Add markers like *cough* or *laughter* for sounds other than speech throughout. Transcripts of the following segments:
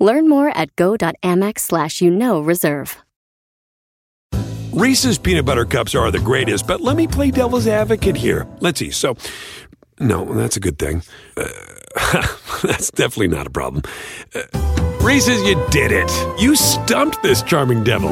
Learn more at go.amex slash you know reserve. Reese's peanut butter cups are the greatest, but let me play devil's advocate here. Let's see. So, no, that's a good thing. Uh, *laughs* that's definitely not a problem. Uh, Reese's, you did it. You stumped this charming devil.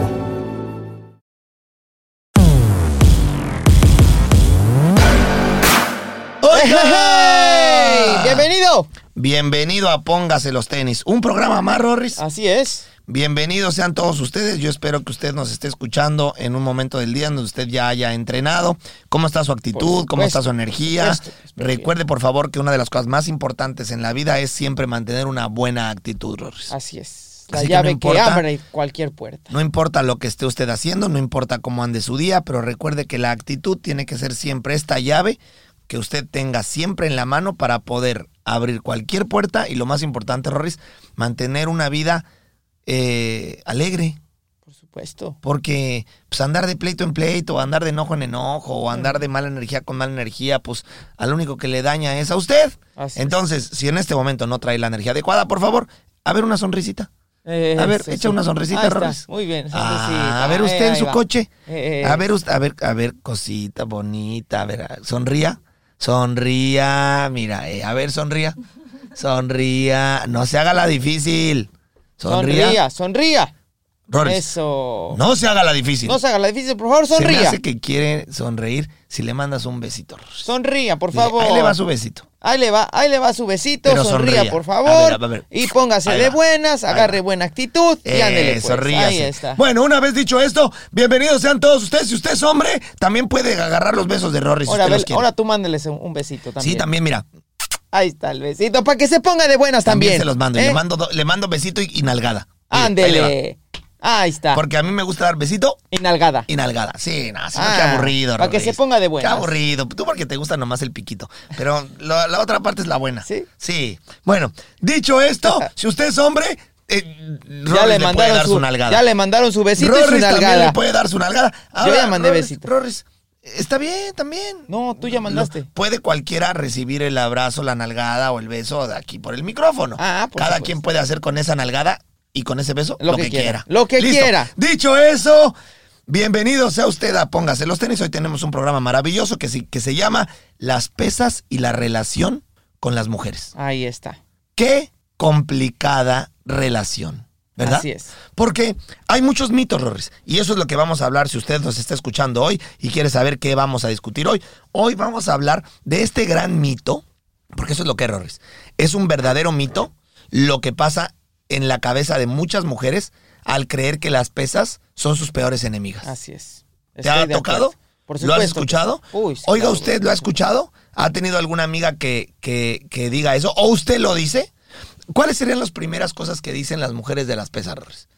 ¡Hey, hey, hey! ¡Bienvenido! Bienvenido a Póngase los tenis. Un programa más, Rorris. Así es. Bienvenidos sean todos ustedes. Yo espero que usted nos esté escuchando en un momento del día donde usted ya haya entrenado. ¿Cómo está su actitud? ¿Cómo está su energía? supuesto. Recuerde, por favor, que una de las cosas más importantes en la vida es siempre mantener una buena actitud, Rorris. Así es. La Así que llave que, abre cualquier puerta. No importa lo que esté usted haciendo, no importa cómo ande su día, pero recuerde que la actitud tiene que ser siempre esta llave que usted tenga siempre en la mano para poder abrir cualquier puerta y lo más importante, Rorris, mantener una vida eh, alegre. Por supuesto. Porque pues andar de pleito en pleito, o andar de enojo en enojo, o andar de mala energía con mala energía, pues al único que le daña es a usted. Así es. Entonces, si en este momento no trae la energía adecuada, por favor, a ver una sonrisita. A ver, Eso, echa una sonrisita. Rorris. Muy bien. Ah, a ver usted Ahí, en su va. coche. Eh, A ver usted, a ver, a ver, cosita bonita, a ver, sonría. Sonría, mira, eh, a ver, sonría. Sonría, no se haga la difícil. Sonría. Sonría, sonría. Eso. no se haga la difícil. No se haga la difícil, por favor, Se me sonría. hace que quiere sonreír si le mandas un besito. Sonría, por Dile, favor. Ahí le va su besito. Ahí le va, ahí le va su besito, Pero sonría, sonría. por A favor. ver, a ver. Y póngase Ahí de va. buenas, agarre buena actitud y ándele Eh, pues. sonríase. Ahí está. Bueno, una vez dicho esto, bienvenidos sean todos ustedes. Si usted es hombre, también puede agarrar los besos de Rory si ahora, usted los ahora tú mándeles un, un besito también. sí, también, mira. Ahí está el besito, para que se ponga de buenas También, también. se los mando. Y ¿eh? Le mando, do- le mando besito y, y nalgada. Le. Ándele. Ahí está. Porque a mí me gusta dar besito Y nalgada. y nalgada. Sí, no, sí, Ah, qué aburrido. para que se ponga de buenas. Qué aburrido. Tú porque te gusta nomás el piquito. Pero la otra parte es la buena. ¿Sí? Sí. Bueno, dicho esto, *laughs* si usted es hombre, eh, Rorris le puede mandaron dar su, nalgada. ya le mandaron su besito y su Rorris también nalgada. le puede dar su nalgada. Yo ya mandé Rorris- besito. Rorris, está bien también. No, tú ya mandaste. Puede cualquiera recibir el abrazo, la nalgada o el beso de aquí por el micrófono. Ah, por Cada supuesto. quien puede hacer con esa nalgada y con ese beso Lo lo, que que, quiera. quiera. Lo que Listo. quiera. Dicho eso, bienvenido sea usted a Póngase los tenis. Hoy tenemos un programa maravilloso que, sí- que se llama Las pesas y la relación con las mujeres. Ahí está. Qué complicada relación. ¿Verdad? Así es. Porque hay muchos mitos, Rorris. Y eso es lo que vamos a hablar si usted nos está escuchando hoy y quiere saber qué vamos a discutir hoy. Hoy vamos a hablar de este gran mito, porque eso es lo que es, Rorris. Es un verdadero mito lo que pasa en la cabeza de muchas mujeres al creer que las pesas son sus peores enemigas. Así es. ¿Te ha tocado? Por ¿Lo has escuchado? sí. Uy, sí, Oiga, claro, ¿usted lo ha escuchado? ¿Ha tenido alguna amiga que, que, que diga eso? ¿O usted lo dice? ¿Cuáles serían las primeras cosas que dicen las mujeres de las pesas?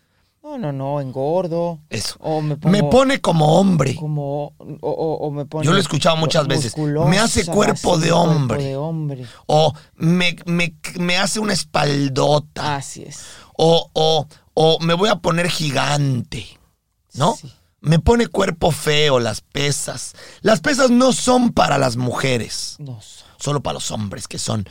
No, no, no, engordo. Eso. O me pongo Me pone como hombre. como o, o- o me pone Yo lo he escuchado muchas veces. Me hace cuerpo de cuerpo hombre. de hombre. O me, me, me hace una espaldota. Así es. O, o, o me voy a poner gigante. ¿no? Sí. Me pone cuerpo feo las pesas. Las pesas no son para las mujeres, No, so- solo para los hombres que son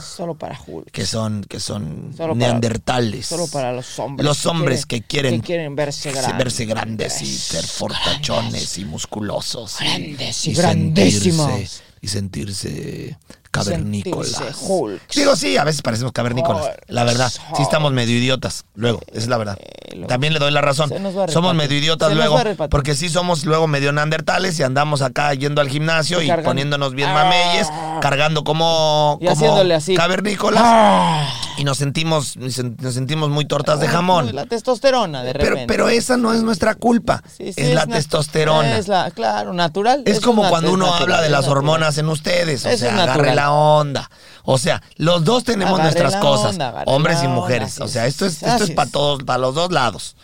solo para Hulk. que son que son Solo para- neandertales. Solo para los hombres. Los hombres que quieren, que quieren verse grandes. verse grandes y ser fortachones y musculosos. Grandes y y grandísimos. sentirse- Y sentirse cavernícolas. Digo, sí, a veces parecemos cavernícolas. La verdad, sí estamos medio idiotas. Luego, esa es la verdad. Eh, También le doy la razón. Somos medio idiotas luego. Porque sí somos luego medio neandertales y andamos acá yendo al gimnasio Y poniéndonos bien Ah. mameyes, cargando como, como haciéndole así. cavernícolas. Y nos sentimos, nos sentimos muy tortas de jamón. La testosterona, de repente. Pero, pero esa no es nuestra culpa. Sí, sí, es, la na- testosterona. Es la, claro, natural. Es como cuando uno natural, habla de las natural. hormonas en ustedes. O sea, agarre la onda. O sea, los dos tenemos Agarre nuestras cosas, onda, hombres y mujeres. O sea, es. esto es, esto es para todos, para los dos lados.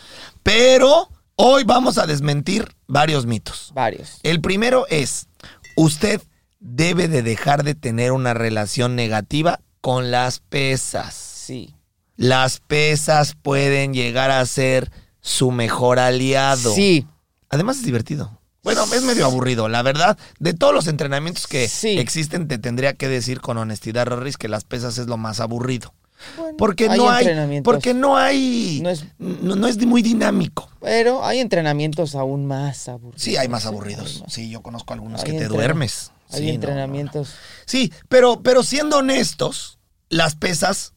Pero hoy vamos a desmentir varios mitos. Varios. El primero es, usted debe de dejar de tener una relación negativa con las pesas. Sí. Las pesas pueden llegar a ser su mejor aliado. Sí. Además es divertido. Bueno, es medio aburrido, la verdad. De todos los entrenamientos que Sí. existen, te tendría que decir con honestidad, Rorris, que las pesas es lo más aburrido. Bueno, Porque hay no hay, porque no hay, No es- no, no es muy dinámico. Pero hay entrenamientos aún más aburridos. Sí, hay más aburridos. Sí, yo conozco algunos Hay que te duermes. Hay Sí, no, no, no. entrenamientos. Sí, pero, pero siendo honestos, las pesas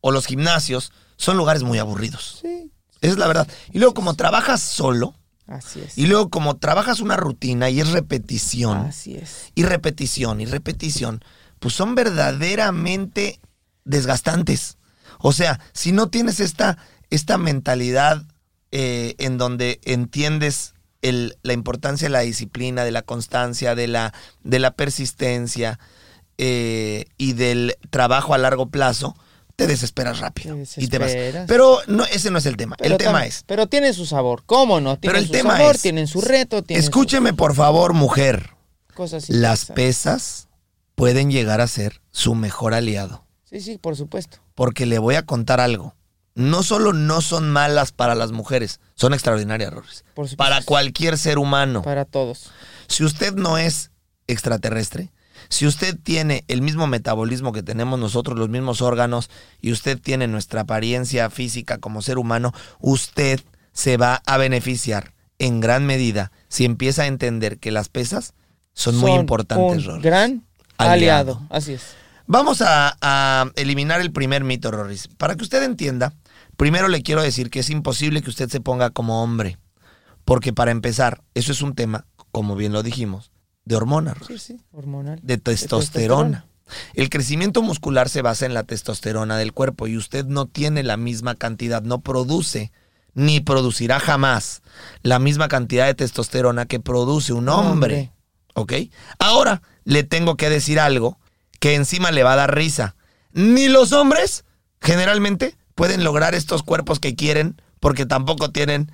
o los gimnasios son lugares muy aburridos. Sí. Esa es la verdad. Y luego, como trabajas solo, Así es. y luego, como trabajas una rutina y es repetición, Así es. y repetición, y repetición, pues son verdaderamente desgastantes. O sea, si no tienes esta, esta mentalidad eh, en donde entiendes el- la importancia de la disciplina, de la constancia, de la, de la persistencia eh, y del trabajo a largo plazo, te desesperas rápido. Te y te vas. desesperas. Pero no, ese no es el tema. Pero el tema es. Pero tienen su sabor. ¿Cómo no? Pero Tienen el su tema sabor, es. tienen su reto, tienen Escúcheme, por favor, mujer. cosas. Las pesas pueden llegar a ser su mejor aliado. Sí, sí, por supuesto. Porque le voy a contar algo. No solo no son malas para las mujeres, son extraordinarias, Rorris. Para cualquier ser humano. Para todos. Si usted no es extraterrestre, si usted tiene el mismo metabolismo que tenemos nosotros, los mismos órganos, y usted tiene nuestra apariencia física como ser humano, usted se va a beneficiar en gran medida si empieza a entender que las pesas son, muy importantes, Un Rorris. gran Aliado. aliado. Así es. Vamos a, a eliminar el primer mito, Rorris. Para que usted entienda, primero le quiero decir que es imposible que usted se ponga como hombre. Porque para empezar, eso es un tema, como bien lo dijimos, de hormonas, Sí, sí. Hormonal. de testosterona. El crecimiento muscular se basa en la testosterona del cuerpo y usted no tiene la misma cantidad, no produce ni producirá jamás la misma cantidad de testosterona que produce un hombre. ¿Ok? Ahora le tengo que decir algo que encima le va a dar risa. Ni los hombres generalmente pueden lograr estos cuerpos que quieren porque tampoco tienen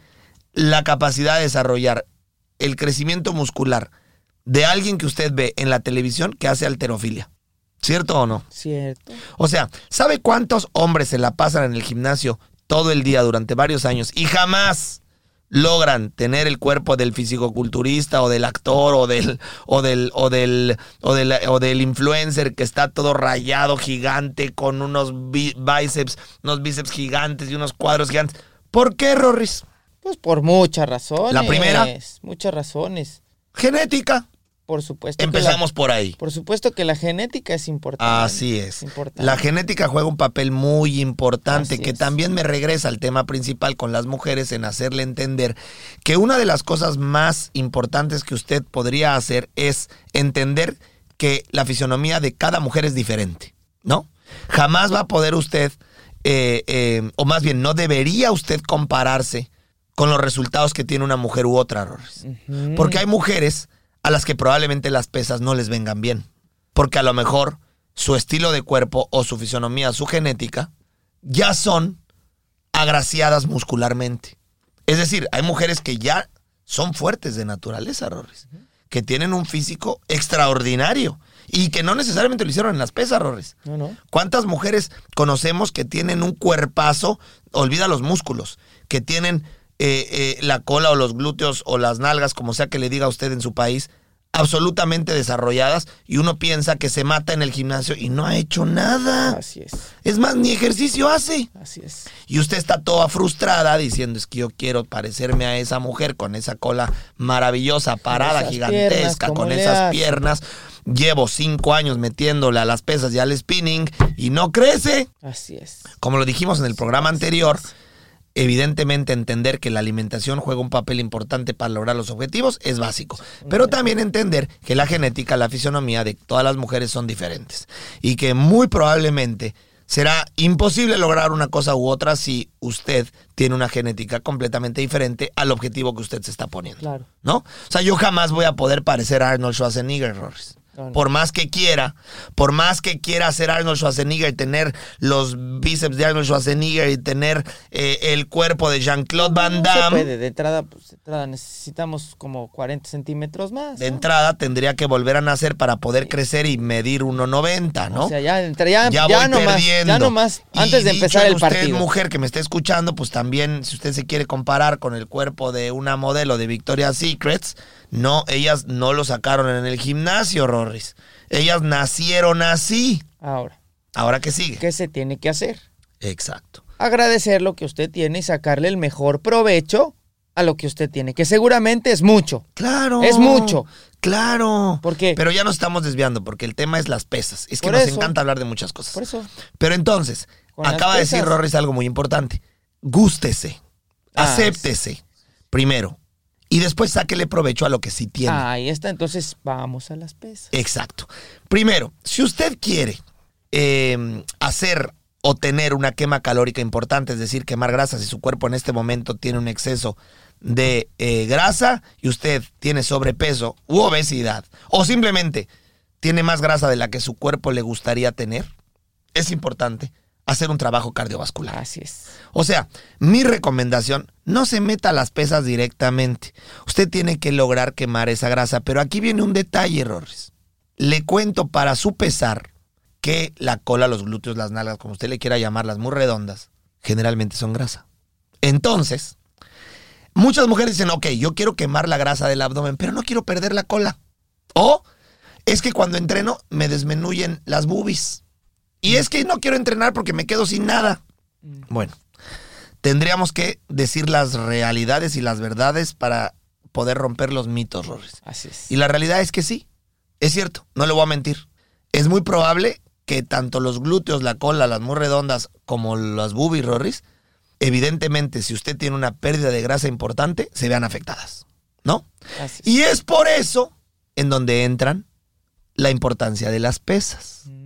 la capacidad de desarrollar el crecimiento muscular de alguien que usted ve en la televisión que hace alterofilia. ¿Cierto o no? Cierto. O sea, ¿sabe cuántos hombres se la pasan en el gimnasio todo el día durante varios años y jamás logran tener el cuerpo del fisicoculturista o del actor o del o del o del o del, o del influencer que está todo rayado gigante con unos bí- bíceps, unos bíceps gigantes y unos cuadros gigantes? ¿Por qué, Rorris? Pues por muchas razones. ¿La primera? Muchas razones. Genética. Por supuesto. Empezamos la- por ahí. por supuesto que la genética es importante. Así es. Importante. La genética juega un papel muy importante Así que es. también me regresa al tema principal con las mujeres en hacerle entender que una de las cosas más importantes que usted podría hacer es entender que la fisionomía de cada mujer es diferente, ¿no? Jamás va a poder usted, eh, eh, o más bien no debería usted compararse con los resultados que tiene una mujer u otra. Porque hay mujeres a las que probablemente las pesas no les vengan bien. Porque a lo mejor su estilo de cuerpo o su fisonomía, su genética, ya son agraciadas muscularmente. Es decir, hay mujeres que ya son fuertes de naturaleza, Rorris. Que tienen un físico extraordinario. Y que no necesariamente lo hicieron en las pesas, Rorris. No, no. ¿Cuántas mujeres conocemos que tienen un cuerpazo, olvida los músculos, que tienen eh, eh, la cola o los glúteos o las nalgas, como sea que le diga a usted en su país, absolutamente desarrolladas y uno piensa que se mata en el gimnasio y no ha hecho nada? Así es. Es más, ni ejercicio hace. Así es. Y usted está toda frustrada diciendo es que yo quiero parecerme a esa mujer con esa cola maravillosa, parada, esas gigantesca, piernas, con ¿cómo le esas hace? piernas. Llevo cinco años metiéndole a las pesas y al spinning y no crece. Así es. Como lo dijimos en el programa anterior, evidentemente entender que la alimentación juega un papel importante para lograr los objetivos es básico. Pero también entender que la genética, la fisionomía de todas las mujeres son diferentes. Y que muy probablemente será imposible lograr una cosa u otra si usted tiene una genética completamente diferente al objetivo que usted se está poniendo. Claro. ¿No? O sea, yo jamás voy a poder parecer a Arnold Schwarzenegger, Rorris. No, no. Por más que quiera, por más que quiera hacer Arnold Schwarzenegger y tener los bíceps de Arnold Schwarzenegger y tener eh, el cuerpo de Jean-Claude Van No se Damme, puede, de entrada, pues, de entrada necesitamos como 40 centímetros más. de ¿no? entrada tendría que volver a nacer para poder crecer y medir 1.90, ¿no? O sea, ya, entre- ya, ya, ya, voy nomás, perdiendo. ya nomás, Y antes de dicho empezar el usted, partido. mujer que me está escuchando, pues también, si usted se quiere comparar con el cuerpo de una modelo de Victoria's Secrets, no, ellas no lo sacaron en el gimnasio, Ellas nacieron así. Ahora, Ahora que sigue. ¿qué se tiene que hacer? Exacto. Agradecer lo que usted tiene y sacarle el mejor provecho a lo que usted tiene, que seguramente es mucho. Claro. Es mucho. Claro. ¿Por qué? Pero ya nos estamos desviando porque el tema es las pesas. Es que nos eso. encanta hablar de muchas cosas. Por eso. Pero entonces, acaba de decir. Rorris algo muy importante. Gústese. Ah, acéptese. Primero. Y después sáquele provecho a lo que sí tiene. Ahí está, entonces vamos a las pesas. Exacto. Primero, si usted quiere eh, hacer o tener una quema calórica importante, es decir, quemar grasa, si su cuerpo en este momento tiene un exceso de eh, grasa y usted tiene sobrepeso u obesidad, o simplemente tiene más grasa de la que su cuerpo le gustaría tener, es importante hacer un trabajo cardiovascular. Así es. O sea, mi recomendación, no se meta las pesas directamente. Usted tiene que lograr quemar esa grasa, pero aquí viene un detalle, errores. Le cuento para su pesar que la cola, los glúteos, las nalgas, como usted le quiera llamarlas, muy redondas, generalmente son grasa. Entonces, muchas mujeres dicen, ok, yo quiero quemar la grasa del abdomen, pero no quiero perder la cola. O es que cuando entreno me desmenuyen las boobies. Y es que no quiero entrenar porque me quedo sin nada. Bueno, tendríamos que decir las realidades y las verdades para poder romper los mitos, Rorris. Así es. Y la realidad es que sí, es cierto, no le voy a mentir. Es muy probable que tanto los glúteos, la cola, las muy redondas, como las boobies, Rorris, evidentemente, si usted tiene una pérdida de grasa importante, se vean afectadas, ¿no? Así es. Y es por eso en donde entran la importancia de las pesas. Mm,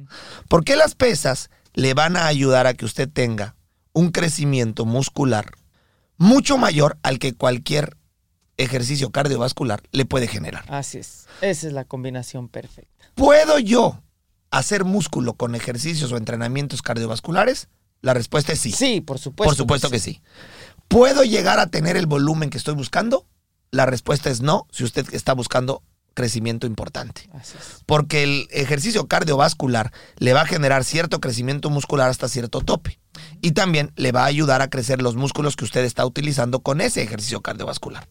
Porque las pesas le van a ayudar a que usted tenga un crecimiento muscular mucho mayor al que cualquier ejercicio cardiovascular le puede generar. Así es. Esa es la combinación perfecta. ¿Puedo yo hacer músculo con ejercicios o entrenamientos cardiovasculares? La respuesta es sí. Sí, por supuesto. Por supuesto que sí. ¿Puedo llegar a tener el volumen que estoy buscando? La respuesta es no, si usted está buscando crecimiento importante. Así es. Porque el ejercicio cardiovascular le va a generar cierto crecimiento muscular hasta cierto tope. Y también le va a ayudar a crecer los músculos que usted está utilizando con ese ejercicio cardiovascular.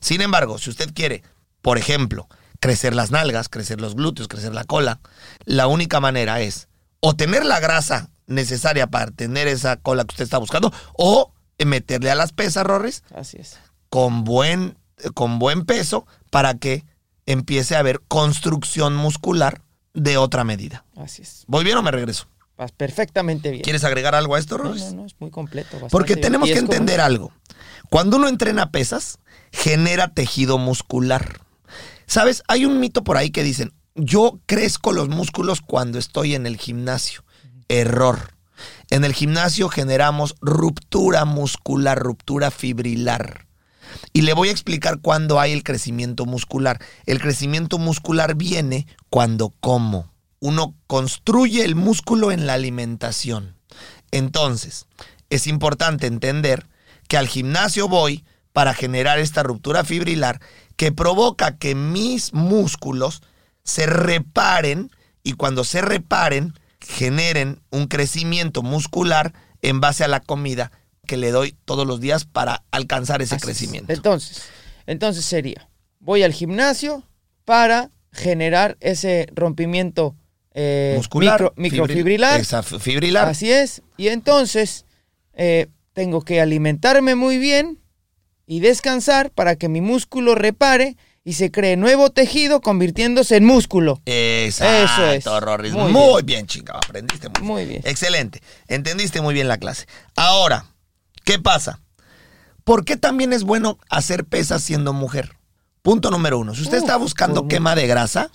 Sin embargo, si usted quiere, por ejemplo, crecer las nalgas, crecer los glúteos, crecer la cola, la única manera es o tener la grasa necesaria para tener esa cola que usted está buscando o meterle a las pesas, Rorris, Así es. con buen, con buen peso para que empiece a haber construcción muscular de otra medida. Así es. ¿Voy bien o me regreso? Vas perfectamente bien. ¿Quieres agregar algo a esto, No, Rorris? no, no, es muy completo. Porque tenemos que como- entender algo. Cuando uno entrena pesas, genera tejido muscular. ¿Sabes? Hay un mito por ahí que dicen, yo crezco los músculos cuando estoy en el gimnasio. Error. En el gimnasio generamos ruptura muscular, ruptura fibrilar. Y le voy a explicar cuándo hay el crecimiento muscular. El crecimiento muscular viene cuando como. Uno construye el músculo en la alimentación. Entonces, es importante entender que al gimnasio voy para generar esta ruptura fibrilar que provoca que mis músculos se reparen y cuando se reparen generen un crecimiento muscular en base a la comida que le doy todos los días para alcanzar ese Así es. crecimiento. Entonces, entonces sería, voy al gimnasio para generar ese rompimiento eh, Muscular, micro- microfibrilar. Fibrilar. Así es. Y entonces eh, tengo que alimentarme muy bien y descansar para que mi músculo repare y se cree nuevo tejido convirtiéndose en músculo. Exacto, Eso es. Muy Muy, bien, chingado. Aprendiste muy, Muy bien. Excelente. Entendiste muy bien la clase. Ahora, ¿qué pasa? ¿Por qué también es bueno hacer pesas siendo mujer? Punto número uno. Si usted está buscando quema de grasa,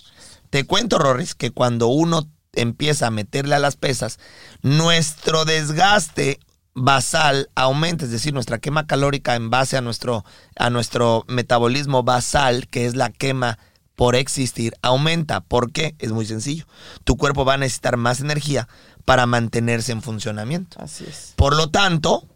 te cuento, Rorris, que cuando uno empieza a meterle a las pesas, nuestro desgaste basal aumenta, es decir, nuestra quema calórica en base a nuestro, a nuestro metabolismo basal, que es la quema por existir aumenta. ¿Por qué? Es muy sencillo. Tu cuerpo va a necesitar más energía para mantenerse en funcionamiento. Así es. Por lo tanto,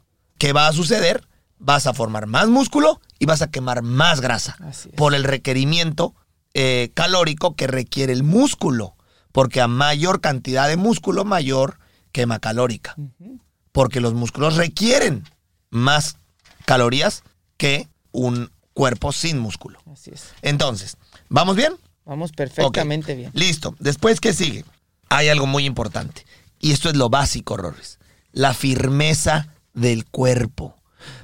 ¿qué va a suceder? Vas a formar más músculo y vas a quemar más grasa por el requerimiento eh, calórico que requiere el músculo. Porque a mayor cantidad de músculo, mayor quema calórica. Porque los músculos requieren más calorías que un cuerpo sin músculo. Así es. Entonces, ¿vamos bien? Vamos perfectamente bien. Listo. Después, ¿qué sigue? Hay algo muy importante. Y esto es lo básico, Rorris. La firmeza del cuerpo.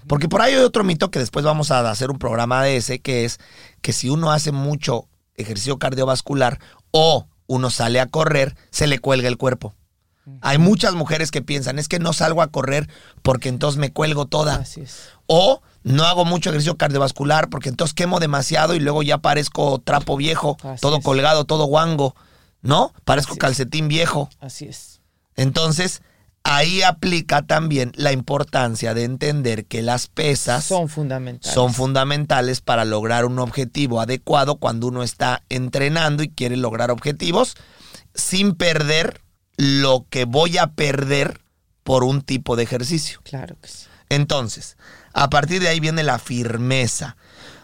Porque por ahí hay otro mito que después vamos a hacer un programa de ese, que es que si uno hace mucho ejercicio cardiovascular o uno sale a correr, se le cuelga el cuerpo. Hay muchas mujeres que piensan, es que no salgo a correr porque entonces me cuelgo toda. Así es. O no hago mucho ejercicio cardiovascular porque entonces quemo demasiado y luego ya parezco trapo viejo, Así todo es. colgado, todo guango, ¿no? Parezco Así es. calcetín viejo. Así es. Entonces, ahí aplica también la importancia de entender que las pesas Son fundamentales. son fundamentales para lograr un objetivo adecuado cuando uno está entrenando y quiere lograr objetivos sin perder lo que voy a perder por un tipo de ejercicio. Claro que sí. Entonces, a partir de ahí viene la firmeza.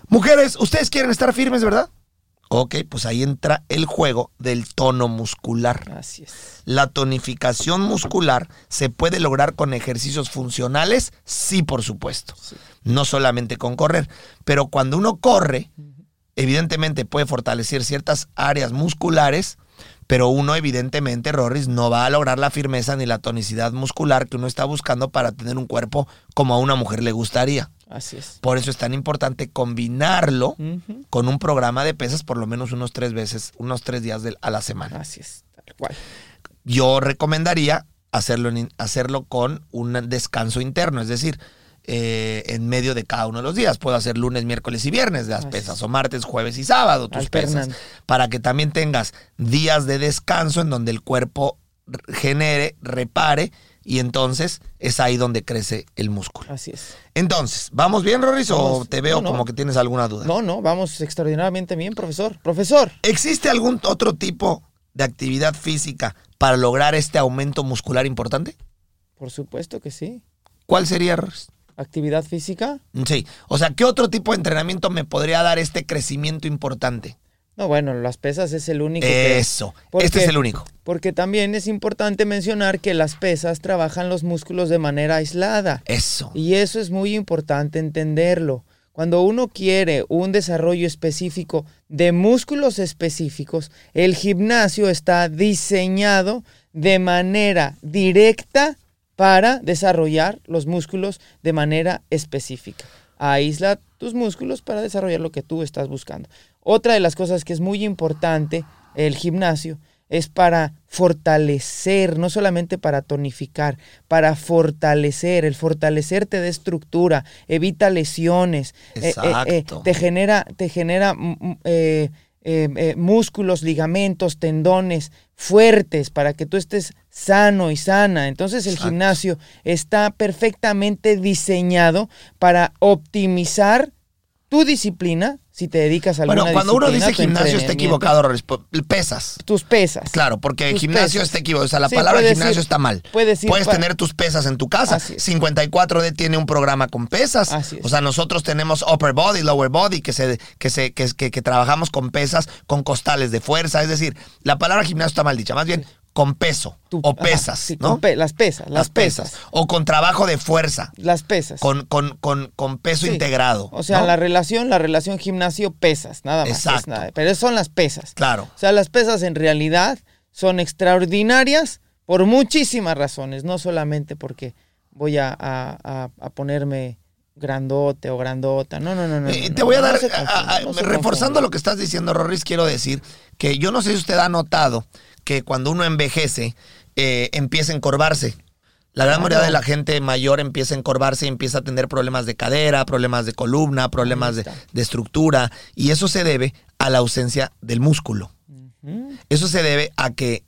Mujeres, ustedes quieren estar firmes, ¿verdad? Ok, pues ahí entra el juego del tono muscular. Así es. La tonificación muscular se puede lograr con ejercicios funcionales, sí, por supuesto. Sí. No solamente con correr. Pero cuando uno corre, evidentemente puede fortalecer ciertas áreas musculares, pero uno evidentemente, Rorris, no va a lograr la firmeza ni la tonicidad muscular que uno está buscando para tener un cuerpo como a una mujer le gustaría. Así es. Por eso es tan importante combinarlo con un programa de pesas por lo menos unos tres veces, unos tres días a la semana. Así es. Tal cual. Yo recomendaría hacerlo, en- hacerlo con un descanso interno, es decir, eh, en medio de cada uno de los días. Puedo hacer lunes, miércoles y viernes las Así pesas, es. o martes, jueves y sábado tus pesas, para que también tengas días de descanso en donde el cuerpo genere, repare, y entonces es ahí donde crece el músculo. Así es. Entonces, ¿vamos bien, Rorris, o te veo No, no. como que tienes alguna duda? No, no, vamos extraordinariamente bien, profesor. Profesor. ¿Existe algún otro tipo de actividad física para lograr este aumento muscular importante? Por supuesto que sí. ¿Cuál sería, Rorris? Actividad física. Sí, o sea, ¿qué otro tipo de entrenamiento me podría dar este crecimiento importante? No, bueno, las pesas es el único que... Eso, ¿Por este qué? es el único. Porque también es importante mencionar que las pesas trabajan los músculos de manera aislada. Eso. Y eso es muy importante entenderlo. Cuando uno quiere un desarrollo específico de músculos específicos, el gimnasio está diseñado de manera directa para desarrollar los músculos de manera específica. Aísla tus músculos para desarrollar lo que tú estás buscando. Otra de las cosas que es muy importante, el gimnasio, es para fortalecer, no solamente para tonificar, para fortalecer. El fortalecer te da estructura, evita lesiones, eh, eh, eh, te genera, te genera mm, mm, músculos, ligamentos, tendones fuertes para que tú estés sano y sana. Entonces el Exacto. gimnasio está perfectamente diseñado para optimizar tu disciplina si te dedicas a alguna Bueno, cuando uno dice gimnasio está equivocado, Pesas. Tus pesas. Claro, porque Tus gimnasio pesas. está equivocado. O sea, la Sí, palabra puedes gimnasio ir- está mal. puedes ir pa- tener tus pesas en tu casa. Así es. 54D tiene un programa con pesas. Así es. O sea, nosotros tenemos upper body, lower body, que, se, que, se, que, que, que trabajamos con pesas, con costales de fuerza. Es decir, la palabra gimnasio está mal dicha. Más bien, con peso o ajá, pesas, sí, ¿no? pe- las pesas, las, pesas. O con trabajo de fuerza, Las pesas. con, con, con, con peso Sí. integrado. O sea, ¿no? la relación, la relación gimnasio-pesas, nada más. es Exacto. nada, pero son las pesas. Claro. O sea, las pesas en realidad son extraordinarias por muchísimas razones, no solamente porque voy a, a- a- ponerme grandote o grandota. No, no, no, no. Eh, no, te voy a dar, a- reforzando lo que estás diciendo, Rorris, quiero decir que yo no sé si usted ha notado que cuando uno envejece, eh, empieza a encorvarse. La gran mayoría de la gente mayor empieza a encorvarse y empieza a tener problemas de cadera, problemas de columna, problemas de, estructura. Y eso se debe a la ausencia del músculo. Eso se debe a que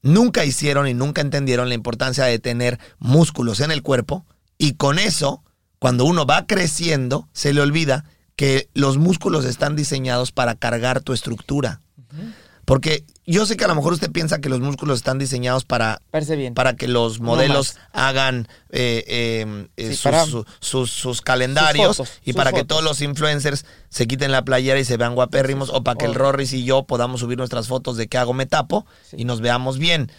nunca hicieron y nunca entendieron la importancia de tener músculos en el cuerpo y con eso, cuando uno va creciendo, se le olvida que los músculos están diseñados para cargar tu estructura. Porque yo sé que a lo mejor usted piensa que los músculos están diseñados para, bien. para que los modelos hagan eh, eh, eh, Sí, sus, su- sus- sus calendarios Sus fotos, y para que todos los influencers se quiten la playera y se vean guapérrimos o para que el Rorris y yo podamos subir nuestras fotos de que hago me tapo Sí. y nos veamos bien.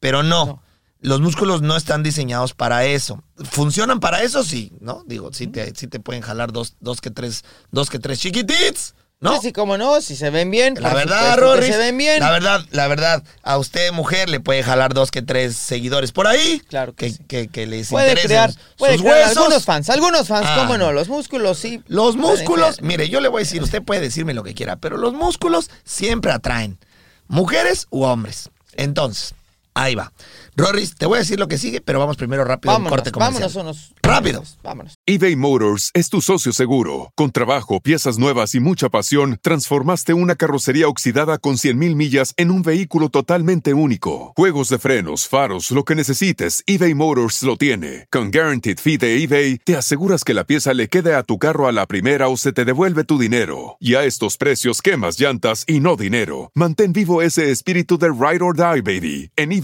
Pero no. No. Los músculos no están diseñados para eso. ¿Funcionan para eso? Sí, ¿no? Digo, sí te, sí te pueden jalar dos, dos que tres, dos que tres chiquitits, ¿no? Sí, cómo no, si se ven bien. La verdad, Rorris. Se ven bien. La verdad, la verdad, a usted, mujer, le puede jalar dos que tres seguidores por ahí. Claro que que, sí. que, que les puede interesen crear, puede sus crear huesos. algunos fans, algunos fans, Ah. cómo no, los músculos sí. Los músculos, mire, yo le voy a decir, usted puede decirme lo que quiera, pero los músculos siempre atraen, mujeres u hombres. Entonces, ahí va. Rorris, te voy a decir lo que sigue, pero vamos primero rápido a un Vámonos, corte comercial. vámonos unos. Rápido. Vámonos. eBay Motors es tu socio seguro. Con trabajo, piezas nuevas y mucha pasión, transformaste una carrocería oxidada con 100.000 millas en un vehículo totalmente único. Juegos de frenos, faros, lo que necesites, eBay Motors lo tiene. Con Guaranteed Fee de eBay, te aseguras que la pieza le quede a tu carro a la primera o se te devuelve tu dinero. Y a estos precios, quemas llantas y no dinero. Mantén vivo ese espíritu de Ride or Die, baby, en eBay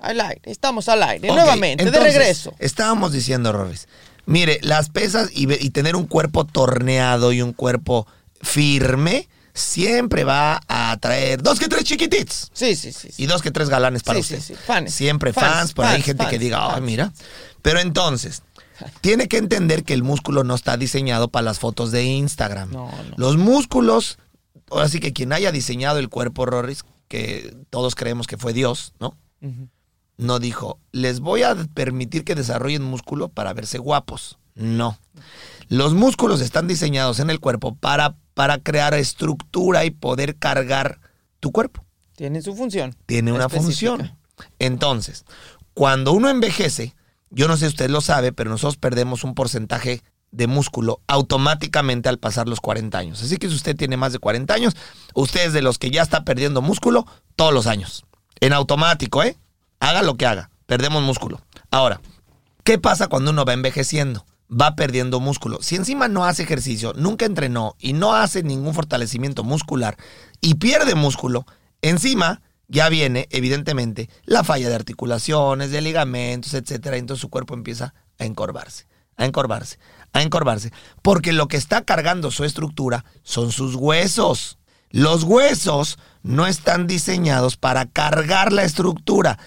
Al aire, estamos al aire. Nuevamente, de regreso. Estábamos diciendo, Rorris. Mire, las pesas y, tener un cuerpo torneado y un cuerpo firme siempre va a atraer dos que tres chiquitits. Sí, sí, sí. sí. Y dos que tres galanes para Sí, usted. sí, sí. Fans. Siempre fans, Fans, por ahí fans, gente que diga, ay, mira. Pero entonces, tiene que entender que el músculo no está diseñado para las fotos de Instagram. No, no. Los músculos, ahora sí que quien haya diseñado el cuerpo, Rorris, que todos creemos que fue Dios, ¿no? Ujú. No dijo, les voy a permitir que desarrollen músculo para verse guapos. No. Los músculos están diseñados en el cuerpo para, para crear estructura y poder cargar tu cuerpo. Tiene su función. Tiene una específica. función. Entonces, cuando uno envejece, yo no sé si usted lo sabe, pero nosotros perdemos un porcentaje de músculo automáticamente al pasar los 40 años. Así que si usted tiene más de 40 años, usted es de los que ya está perdiendo músculo todos los años. En automático, ¿eh? Haga lo que haga, perdemos músculo. Ahora, ¿qué pasa cuando uno va envejeciendo? Va perdiendo músculo. Si encima no hace ejercicio, nunca entrenó y no hace ningún fortalecimiento muscular y pierde músculo, encima ya viene, evidentemente, la falla de articulaciones, de ligamentos, etcétera. Entonces su cuerpo empieza a encorvarse, a encorvarse, a encorvarse. Porque lo que está cargando su estructura son sus huesos. Los huesos no están diseñados para cargar la estructura.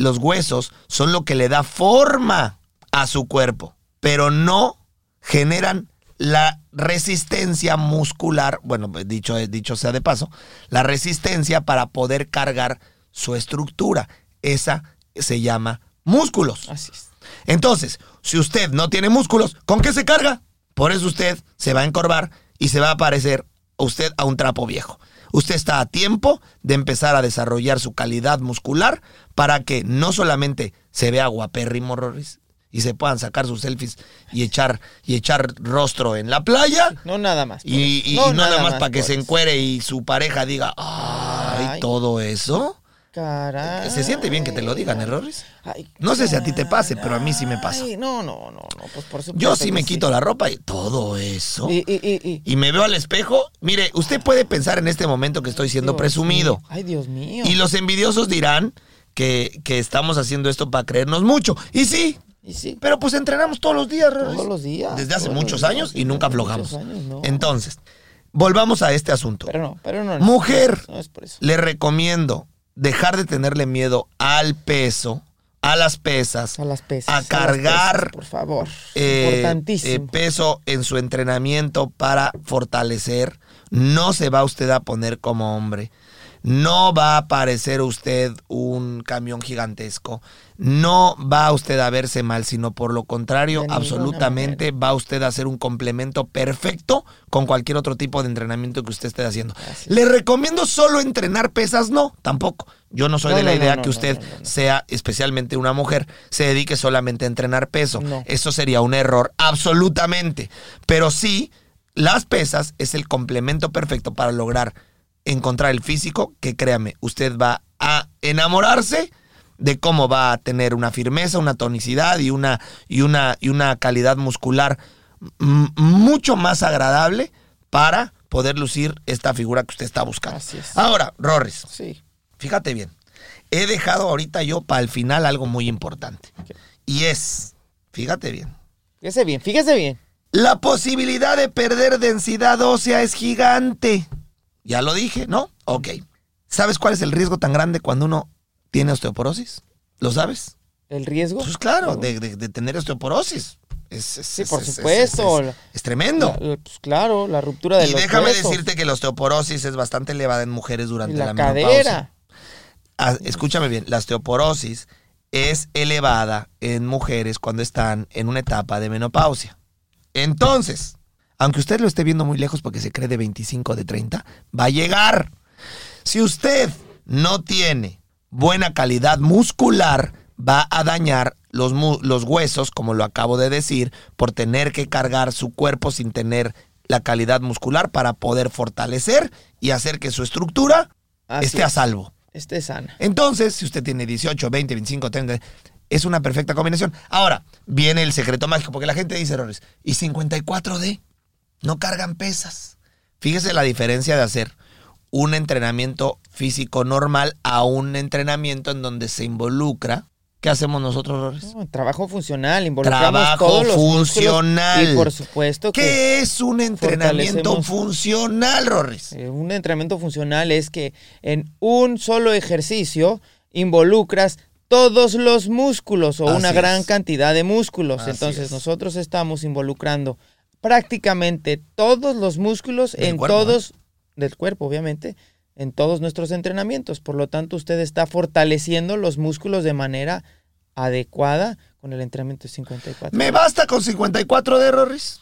Los huesos son lo que le da forma a su cuerpo, pero no generan la resistencia muscular, bueno, dicho, dicho sea de paso, la resistencia para poder cargar su estructura. Esa se llama músculos. Así es. Entonces, si usted no tiene músculos, ¿con qué se carga? Por eso usted se va a encorvar y se va a parecer usted a un trapo viejo. Usted está a tiempo de empezar a desarrollar su calidad muscular para que no solamente se vea guapérrimo, Rorris, y se puedan sacar sus selfies y echar, y echar rostro en la playa, No nada más. y, No nada más para que se encuere y su pareja diga, ay, Ay, todo eso. Caray. Se siente bien que te lo digan, errores. Ay, No sé si a ti te pase, pero a mí sí me pasa. No, no, no, no, pues por supuesto. Yo sí me quito la ropa y todo eso. Y, y, y, y- Y me veo al espejo. Mire, usted puede pensar en este momento que estoy siendo Dios presumido. mío. Ay, Dios mío. Y los envidiosos dirán que, que estamos haciendo esto para creernos mucho. Y sí, Y sí. pero pues entrenamos todos los días. Todos los días. Desde hace muchos días, años y nunca aflojamos. muchos años, no. Entonces, volvamos a este asunto. Pero no, pero no. no. Mujer. No es por eso. Le recomiendo dejar de tenerle miedo al peso, a las pesas, A las pesas. a las cargar pesas, por favor. eh, eh, peso en su entrenamiento para fortalecer. No se va usted a poner como hombre. No va a parecer usted un camión gigantesco. No va usted a verse mal, sino por lo contrario, absolutamente va usted a ser un complemento perfecto con cualquier otro tipo de entrenamiento que usted esté haciendo. Le recomiendo solo entrenar pesas, no, tampoco. Yo no soy No, de la no, idea no, que usted sea, especialmente una mujer, se dedique solamente a entrenar peso. Eso sería un error, absolutamente. Pero sí, las pesas es el complemento perfecto para lograr encontrar el físico que, créame, usted va a enamorarse de cómo va a tener una firmeza, una tonicidad y una, y una, y una calidad muscular mucho más agradable para poder lucir esta figura que usted está buscando. Así es. Ahora, Rorris, Sí. fíjate bien. He dejado ahorita yo para el final algo muy importante. Y es, fíjate bien, Fíjese bien, fíjese bien. la posibilidad de perder densidad ósea es gigante. Ya lo dije, ¿no? Ok. ¿Sabes cuál es el riesgo tan grande cuando uno tiene osteoporosis? ¿Lo sabes? ¿El riesgo? Pues claro, de, de- de tener osteoporosis. Es, es- Sí, es- por es- es- supuesto. Es, tremendo. La- la- pues claro, la ruptura de y los déjame huesos. decirte que la osteoporosis es bastante elevada en mujeres Y durante la, la, menopausia. cadera. Ah, escúchame bien, la osteoporosis es elevada en mujeres cuando están en una etapa de menopausia. Entonces, aunque usted lo esté viendo muy lejos porque se cree de 25 o de 30, va a llegar. Si usted no tiene buena calidad muscular, va a dañar los, los huesos, como lo acabo de decir, por tener que cargar su cuerpo sin tener la calidad muscular para poder fortalecer y hacer que su estructura Así esté a salvo. Esté sana. Entonces, si usted tiene 18, 20, 25, 30, es una perfecta combinación. Ahora, viene el secreto mágico, porque la gente dice errores. ¿Y 54D? No cargan pesas. Fíjese la diferencia de hacer un entrenamiento físico normal a un entrenamiento en donde se involucra. ¿Qué hacemos nosotros, Rores? No, trabajo funcional, involucramos Trabajo todos los músculos funcional. Y por supuesto que ¿Qué es un entrenamiento funcional, Rorris? eh, un entrenamiento funcional es que en un solo ejercicio involucras todos los músculos o Así una es. gran cantidad de músculos. Así Entonces es. nosotros estamos involucrando prácticamente todos los músculos Del en cuerpo, ¿eh? todos del cuerpo, obviamente, en todos nuestros entrenamientos. Por lo tanto, usted está fortaleciendo los músculos de manera adecuada con el entrenamiento de 54. ¿Me basta con 54D, Rorris?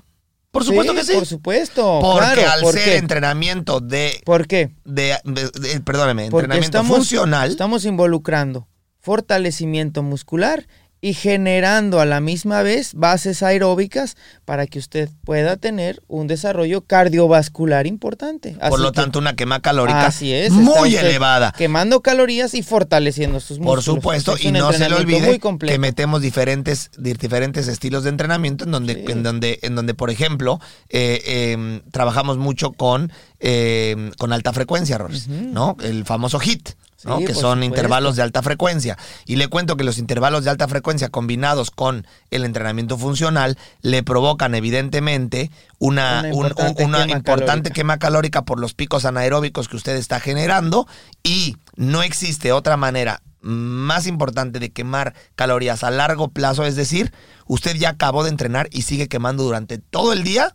Por supuesto que sí. Por supuesto. Porque claro, al ¿por ser qué? entrenamiento de, ¿Por qué? de, de- de- perdóneme, Porque entrenamiento estamos, funcional, estamos involucrando fortalecimiento muscular y generando a la misma vez bases aeróbicas para que usted pueda tener un desarrollo cardiovascular importante. por lo que- tanto una quema calórica Así es. está muy elevada. Quemando calorías y fortaleciendo sus músculos. Por supuesto, Es y no se le olvide que metemos diferentes, di- diferentes estilos de entrenamiento en donde, Sí. en donde, en donde por ejemplo, eh, eh, trabajamos mucho con, eh, con alta frecuencia, Rorris, ¿no? El famoso HIT. ¿No? Sí, que son supuesto. intervalos de alta frecuencia. Y le cuento que los intervalos de alta frecuencia combinados con el entrenamiento funcional le provocan evidentemente una, Una un- importante una quema importante calórica. quema calórica por los picos anaeróbicos que usted está generando y no existe otra manera más importante de quemar calorías a largo plazo, es decir, usted ya acabó de entrenar y sigue quemando durante todo el día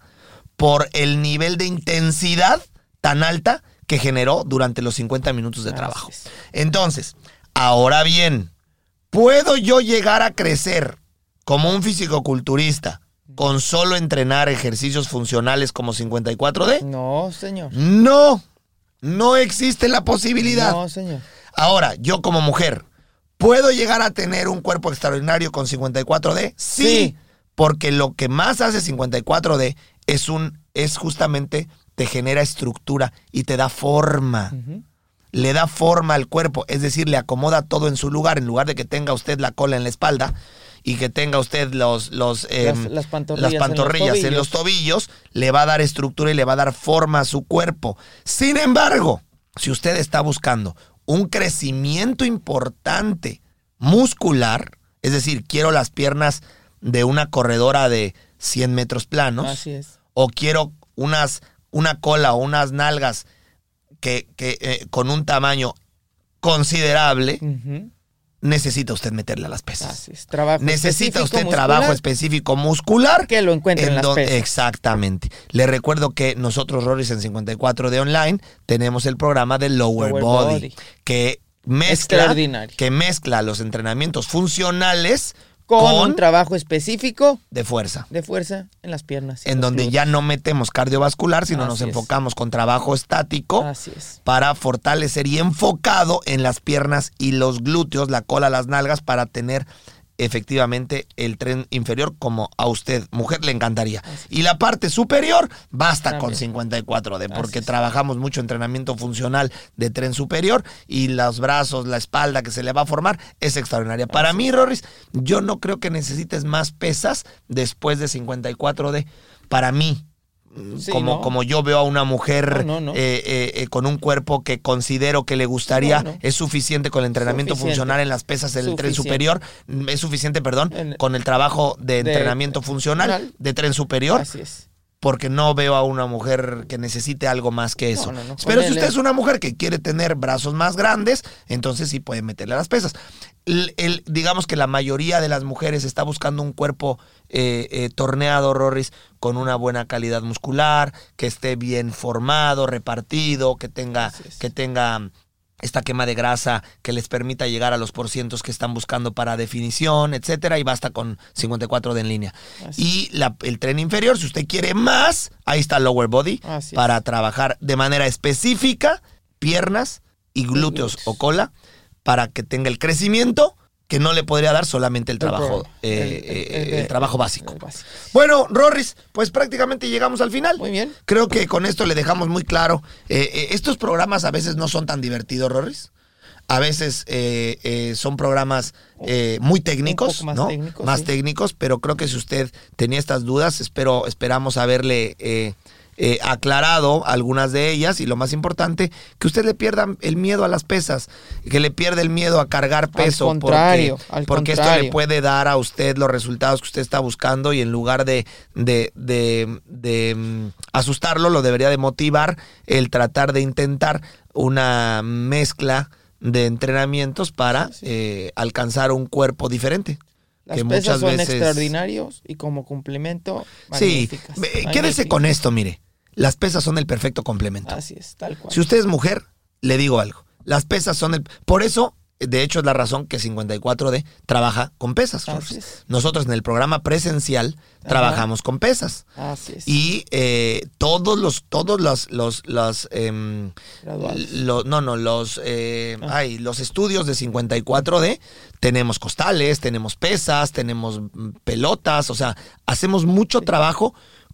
por el nivel de intensidad tan alta que generó durante los 50 minutos de trabajo. es. Entonces, ahora bien, ¿puedo yo llegar a crecer como un fisicoculturista con solo entrenar ejercicios funcionales como 54D? No, señor. No, no existe la posibilidad. No, señor. Ahora, yo como mujer, ¿puedo llegar a tener un cuerpo extraordinario con 54D? Sí, Sí. porque lo que más hace 54D es un es justamente te genera estructura y te da forma. Le da forma al cuerpo, es decir, le acomoda todo en su lugar, en lugar de que tenga usted la cola en la espalda y que tenga usted los, los, em, las pantorrillas en los pantorrillas en los tobillos, le va a dar estructura y le va a dar forma a su cuerpo. Sin embargo, si usted está buscando un crecimiento importante muscular, es decir, quiero las piernas de una corredora de 100 metros planos, Así es. o quiero unas, una cola o unas nalgas que, que, eh, con un tamaño considerable, necesita usted meterle a las pesas. Así es. Trabajo Necesita usted muscular trabajo específico muscular. que lo encuentre en, las don- pesas. Exactamente. Le recuerdo que nosotros, Roris, en 54 de online, tenemos el programa de Lower, Lower Body, Body. que mezcla, que mezcla los entrenamientos funcionales Con, con, un trabajo específico de fuerza. de fuerza en las piernas. En donde glúteos. ya no metemos cardiovascular, sino Así nos es. enfocamos con trabajo estático Así es. para fortalecer y enfocado en las piernas y los glúteos, la cola, las nalgas, para tener efectivamente el tren inferior como a usted, mujer, le encantaría. Y la parte superior, basta con También. 54D, porque trabajamos mucho entrenamiento funcional de tren superior y los brazos, la espalda que se le va a formar es extraordinaria. Para mí, Roris, yo no creo que necesites más pesas después de 54D. Para mí, Sí, como, ¿no? como yo veo a una mujer No, no, no. eh, eh, eh, con un cuerpo que considero que le gustaría, es suficiente con el entrenamiento Suficiente. funcional en las pesas del tren superior, es suficiente, perdón, En- con el trabajo de, de- entrenamiento funcional funcional. de tren superior, Así es. Porque no veo a una mujer que necesite algo más que eso. no, no, Pero si usted es una mujer que quiere tener brazos más grandes, entonces sí puede meterle a las pesas. El- el- digamos que la mayoría de las mujeres está buscando un cuerpo eh, eh, torneado, Rorris, con una buena calidad muscular, que esté bien formado, repartido, que tenga, es. que tenga esta quema de grasa que les permita llegar a los porcientos que están buscando para definición, etcétera, y basta con 54 de en línea. Así Y la- el tren inferior, si usted quiere más, ahí está Lower Body Así es. para trabajar de manera específica piernas y glúteos, glúteos. o cola para que tenga el crecimiento que no le podría dar solamente el trabajo, eh, el- eh, el- el el- trabajo básico. Bueno, Rorris, pues prácticamente llegamos al final. Muy bien. Creo que con esto le dejamos muy claro. eh, eh, estos programas a veces no son tan divertidos, Rorris. A veces eh, eh, son programas eh, muy técnicos, más ¿no? técnicos, más sí. técnicos, pero creo que si usted tenía estas dudas, espero, esperamos haberle eh, aclarado algunas de ellas y lo más importante, que usted le pierda el miedo a las pesas, que le pierda el miedo a cargar peso, contrario, porque, al porque esto le puede dar a usted los resultados que usted está buscando y en lugar de, de, de- de, mm, asustarlo, lo debería de motivar el tratar de intentar una mezcla de entrenamientos para eh, alcanzar un cuerpo diferente. Las que pesas muchas son veces- extraordinarios y como complemento, Sí, magníficas. quédese magníficas. con esto, mire. Las pesas son el perfecto complemento. Así es, tal cual. Si usted es mujer, le digo algo. Las pesas son el... Por eso, de hecho, es la razón que 54D trabaja con pesas. Así es. Nosotros en el programa presencial trabajamos con pesas. Así es. Y eh, todos los, todos los, los, los, em, lo- no, no, los, eh, Ah. ay, los estudios de 54D, tenemos costales, tenemos pesas, tenemos mm, pelotas, o sea, hacemos mucho trabajo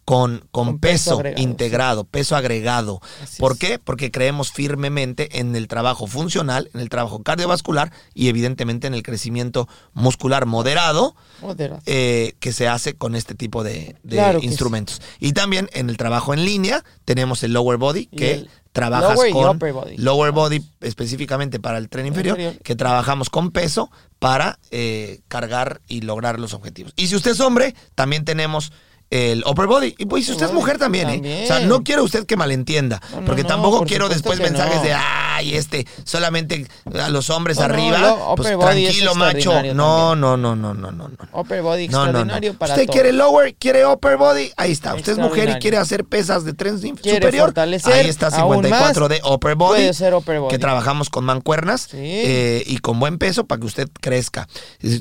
con, con, Con peso integrado, peso agregado. Así ¿Por es. qué? Porque creemos firmemente en el trabajo funcional, en el trabajo cardiovascular y evidentemente en el crecimiento muscular moderado Moderado. eh, que se hace con este tipo de, de Claro que instrumentos. Y también en el trabajo en línea tenemos el lower body que trabajas lower con upper body. lower body específicamente para el tren inferior, inferior. que trabajamos con peso para eh, cargar y lograr los objetivos. Y si usted es hombre, también tenemos el upper body. Y pues si usted es mujer también, ¿eh? O sea, no quiero usted que malentienda, No, no, porque tampoco por quiero después mensajes de, ay, este, solamente a los hombres No, no, arriba, pues tranquilo, macho. No, no, no, no, no, no, no. Upper body extraordinario para Usted quiere lower, quiere upper body, ahí está. Usted es mujer y quiere hacer pesas de tren superior. Ahí está aún 54 más, de upper body. upper body. Que trabajamos con mancuernas Sí. eh, y con buen peso para que usted crezca.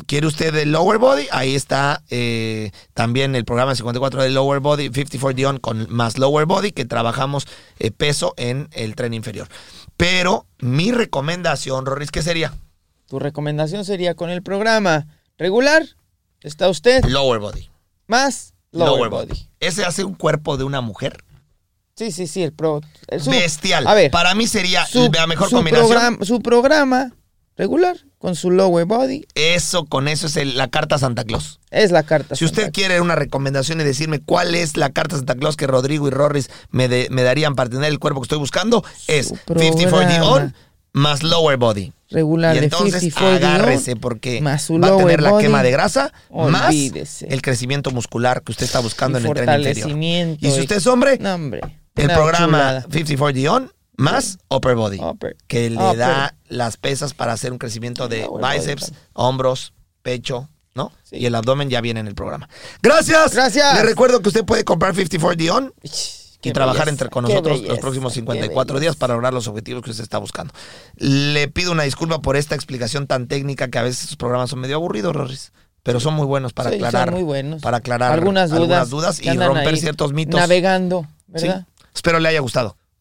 Quiere usted el lower body, ahí está eh, también el programa 54 de lower body, 54 Dion con más lower body, que trabajamos eh, peso en el tren inferior. Pero mi recomendación, Rorris, ¿qué sería? Tu recomendación sería con el programa regular. Está usted Lower body. más lower, body. ¿Ese hace un cuerpo de una mujer? Sí, sí, sí, el pro. el su- Bestial. A ver, Para mí sería su, la mejor su combinación. programa- su programa regular con su lower body Eso, con eso es el- la carta Santa Claus. es la carta. Si usted quiere una recomendación y decirme cuál es la carta Santa Claus que Rodrigo y Rorris me, de- me darían para tener el cuerpo que estoy buscando, es 50-40 on más lower body. regular y de entonces 50 agárrese porque más va a lower tener la body, quema de grasa más el crecimiento muscular que usted está buscando Y en el tren inferior. Y si usted es hombre, No, hombre. el programa chulada. 50-40 on más upper body, Upper. que le Upper. da las pesas para hacer un crecimiento de bíceps, hombros, pecho, ¿no? Sí. Y el abdomen ya viene en el programa. Gracias. Gracias. Le recuerdo que usted puede comprar 54D on y trabajar belleza, entre con nosotros los próximos qué 54 días para lograr los objetivos que usted está buscando. Le pido una disculpa por esta explicación tan técnica que a veces estos programas son medio aburridos, Rorris. Pero son muy buenos para Sí, aclarar. son muy buenos. Para aclarar algunas dudas, dudas que y romper ciertos mitos. Navegando, Sí. ¿verdad? Espero le haya gustado.